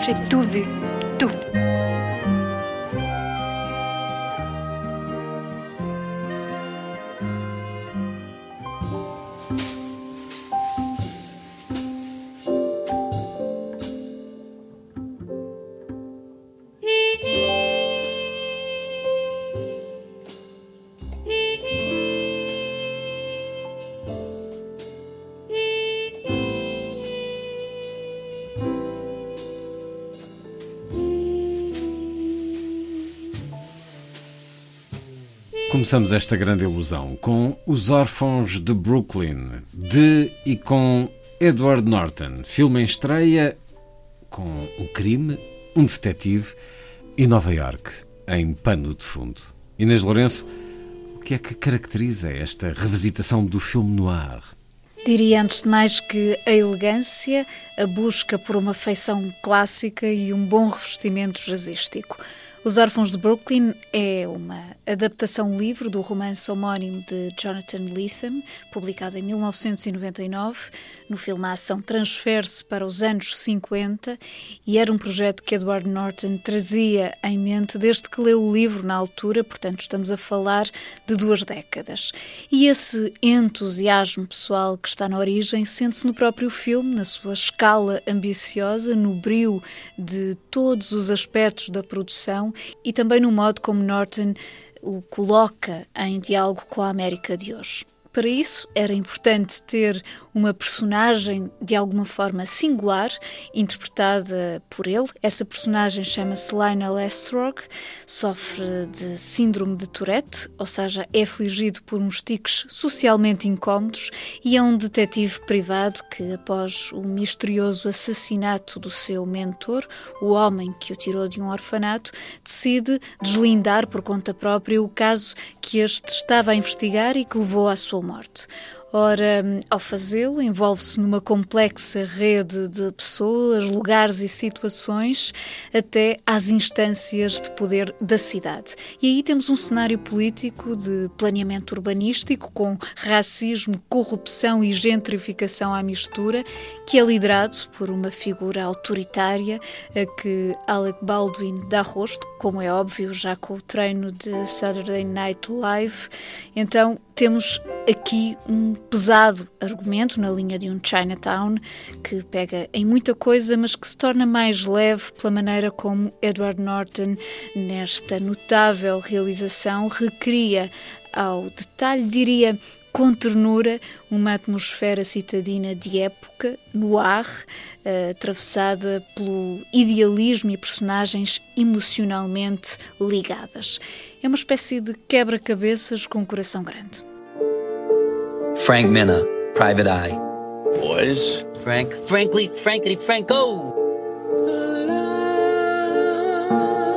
J'ai tout vu. Começamos esta grande ilusão com Os Órfãos de Brooklyn, de e com Edward Norton. Filme em estreia com um crime, um detetive e Nova York em pano de fundo. Inês Lourenço, o que é que caracteriza esta revisitação do filme noir? Diria antes de mais que a elegância, a busca por uma feição clássica e um bom revestimento jazzístico. Os Órfãos de Brooklyn é uma adaptação livre do romance homónimo de Jonathan Lethem, publicado em 1999. No filme, a ação transfere-se para os anos 50 e era um projeto que Edward Norton trazia em mente desde que leu o livro na altura, portanto, estamos a falar de duas décadas. E esse entusiasmo pessoal que está na origem sente-se no próprio filme, na sua escala ambiciosa, no brio de todos os aspectos da produção e também no modo como Norton o coloca em diálogo com a América de hoje. Para isso, era importante ter uma personagem de alguma forma singular, interpretada por ele. Essa personagem chama-se Lionel Esrog, sofre de síndrome de Tourette, ou seja, é afligido por uns tiques socialmente incómodos e é um detetive privado que, após o misterioso assassinato do seu mentor, o homem que o tirou de um orfanato, decide deslindar por conta própria o caso que este estava a investigar e que levou à sua morte. Ora, ao fazê-lo, envolve-se numa complexa rede de pessoas, lugares e situações, até às instâncias de poder da cidade. E aí temos um cenário político de planeamento urbanístico, com racismo, corrupção e gentrificação à mistura, que é liderado por uma figura autoritária a que Alec Baldwin dá rosto, como é óbvio, já com o treino de Saturday Night Live. Então, temos aqui um pesado argumento na linha de um Chinatown que pega em muita coisa, mas que se torna mais leve pela maneira como Edward Norton, nesta notável realização, recria ao detalhe, diria, com ternura, uma atmosfera citadina de época, no ar, uh, atravessada pelo idealismo e personagens emocionalmente ligadas. É uma espécie de quebra-cabeças com um coração grande. Frank Minna, Private Eye. Boys. Frank, frankly, frankly, Franco.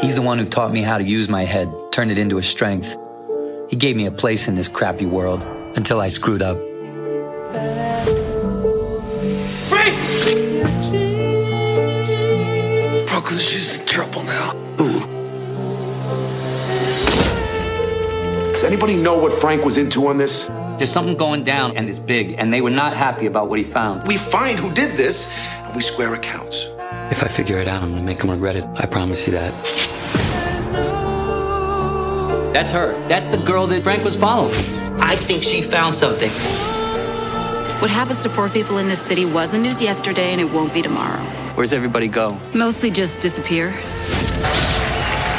He's the one who taught me how to use my head, turn it into a strength. He gave me a place in this crappy world until I screwed up. Frank! Brooklyn's just in trouble now. Who? Does anybody know what Frank was into on this? There's something going down and it's big, and they were not happy about what he found. We find who did this, and we square accounts. If I figure it out, I'm gonna make him regret it. I promise you that. That's her. That's the girl that Frank was following. I think she found something. What happens to poor people in this city wasn't news yesterday and it won't be tomorrow. Where's everybody go? Mostly just disappear.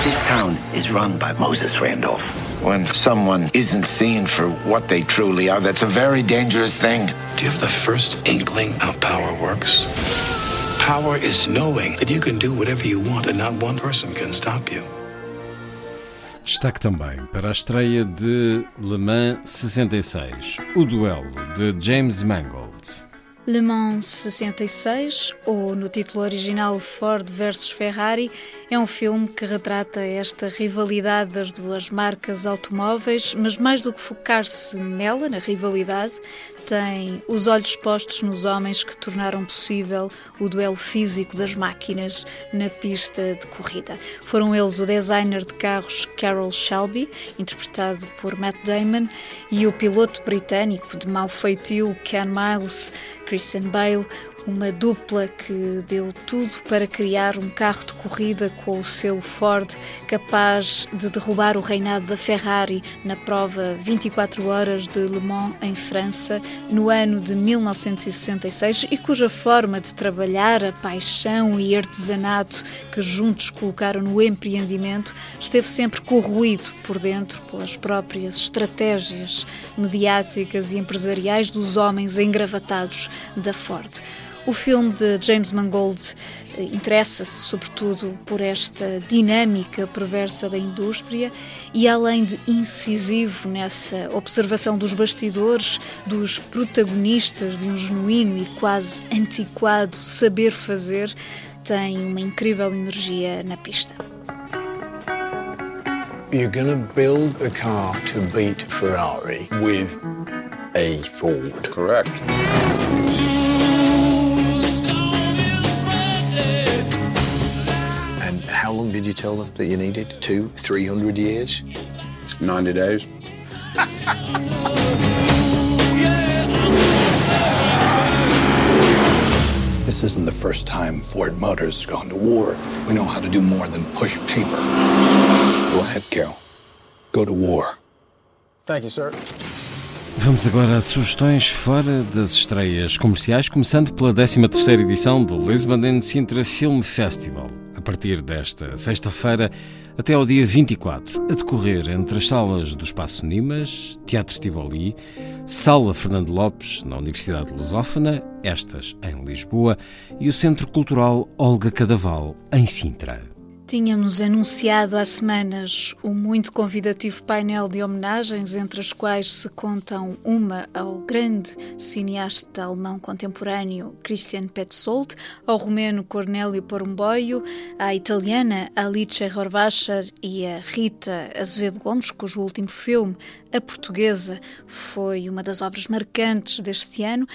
This town is run by Moses Randolph. When someone isn't seen for what they truly are, that's a very dangerous thing. Do you have the first inkling how power works? Power is knowing that you can do whatever you want and not one person can stop you. Destaque também para a estreia de Le Mans 66, o duelo de James Mangold. Le Mans 66, ou no título original Ford versus Ferrari, é um filme que retrata esta rivalidade das duas marcas automóveis, mas mais do que focar-se nela, na rivalidade, tem os olhos postos nos homens que tornaram possível o duelo físico das máquinas na pista de corrida. Foram eles o designer de carros Carroll Shelby, interpretado por Matt Damon, e o piloto britânico de mau feitio Ken Miles, Christian Bale, uma dupla que deu tudo para criar um carro de corrida com o selo Ford capaz de derrubar o reinado da Ferrari na prova 24 horas de Le Mans em França no ano de 1966 e cuja forma de trabalhar, a paixão e artesanato que juntos colocaram no empreendimento esteve sempre corroído por dentro pelas próprias estratégias mediáticas e empresariais dos homens engravatados da Ford. O filme de James Mangold eh, interessa-se sobretudo por esta dinâmica perversa da indústria e, além de incisivo nessa observação dos bastidores, dos protagonistas de um genuíno e quase antiquado saber fazer, tem uma incrível energia na pista. You're gonna build a car to beat Ferrari with a Ford. Correct. Tell them that you needed? Two, three hundred years? 90 days. This isn't the first time Ford Motors has gone to war. We know how to do more than push paper. Go ahead, Carol. Go to war. Thank you, sir. Vamos agora a sugestões fora das estreias comerciais, começando pela 13ª edição do Lisbon and Sintra Film Festival, a partir desta sexta-feira até ao dia 24, a decorrer entre as salas do Espaço Nimas, Teatro Tivoli, Sala Fernando Lopes, na Universidade Lusófona, estas em Lisboa, e o Centro Cultural Olga Cadaval, em Sintra. Tínhamos anunciado há semanas o muito convidativo painel de homenagens, entre as quais se contam uma ao grande cineasta alemão contemporâneo Christian Petzold, ao romeno Cornélio Porumboio, à italiana Alice Horvacher e a Rita Azevedo Gomes, cujo último filme, A Portuguesa, foi uma das obras marcantes deste ano.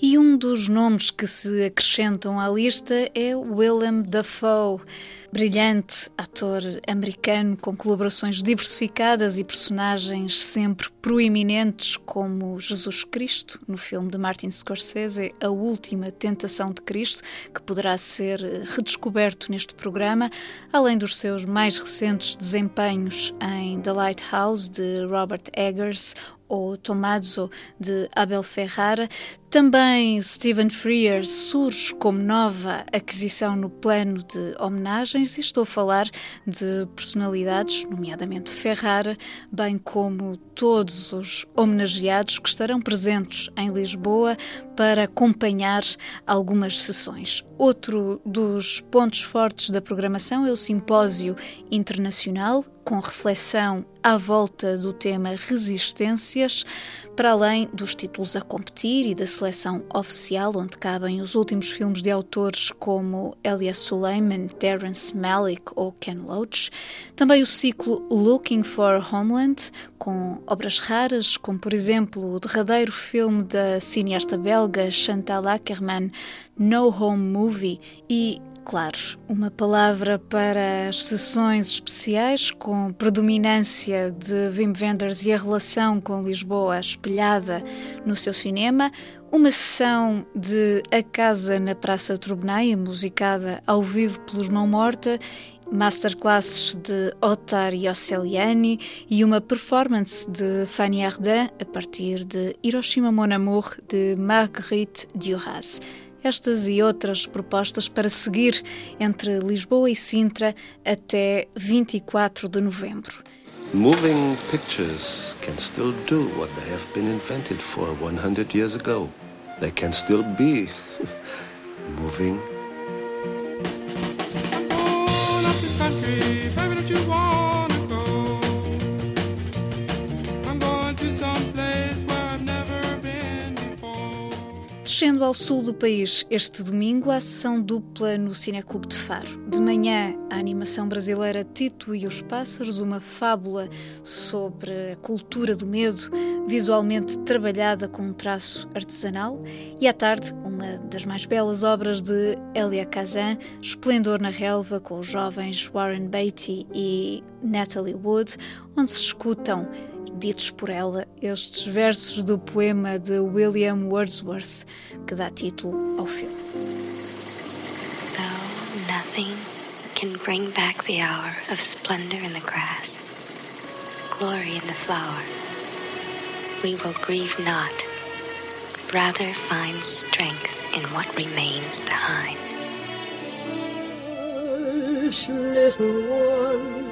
E um dos nomes que se acrescentam à lista é Willem Dafoe brilhante ator americano com colaborações diversificadas e personagens sempre proeminentes, como Jesus Cristo, no filme de Martin Scorsese, A Última Tentação de Cristo, que poderá ser redescoberto neste programa, além dos seus mais recentes desempenhos em The Lighthouse, de Robert Eggers, ou Tommaso de Abel Ferrara. Também Stephen Frears surge como nova aquisição no plano de homenagens e estou a falar de personalidades, nomeadamente Ferrara, bem como todos os homenageados que estarão presentes em Lisboa para acompanhar algumas sessões. Outro dos pontos fortes da programação é o Simpósio Internacional, com reflexão à volta do tema Resistências, para além dos títulos a competir e da seleção oficial, onde cabem os últimos filmes de autores como Elias Suleiman, Terence Malick ou Ken Loach, também o ciclo Looking for Homeland, com obras raras, como por exemplo o derradeiro filme da cineasta belga Chantal Ackerman, No Home Movie, e Claro, uma palavra para as sessões especiais com predominância de Wim Wenders e a relação com Lisboa espelhada no seu cinema, uma sessão de A Casa na Praça Trubnaia, musicada ao vivo pelos Mão Morta, masterclasses de Otar Yosseliani e uma performance de Fanny Ardant a partir de Hiroshima Mon Amour de Marguerite Duras estas e outras propostas para seguir entre Lisboa e Sintra até 24 de novembro. Moving pictures can still do what they have been invented for 100 years ago. They can still be moving. Descendo ao sul do país este domingo, a sessão dupla no Cineclube de Faro. De manhã, a animação brasileira Tito e os Pássaros, uma fábula sobre a cultura do medo, visualmente trabalhada com um traço artesanal. E à tarde, uma das mais belas obras de Elia Kazan, Esplendor na Relva, com os jovens Warren Beatty e Natalie Wood, onde se escutam ditos por ela estes versos do poema de William Wordsworth, que dá título ao filme. Though nothing can bring back the hour of splendor in the grass, glory in the flower, we will grieve not, rather find strength in what remains behind. Hush, little one,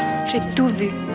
J'ai tout vu.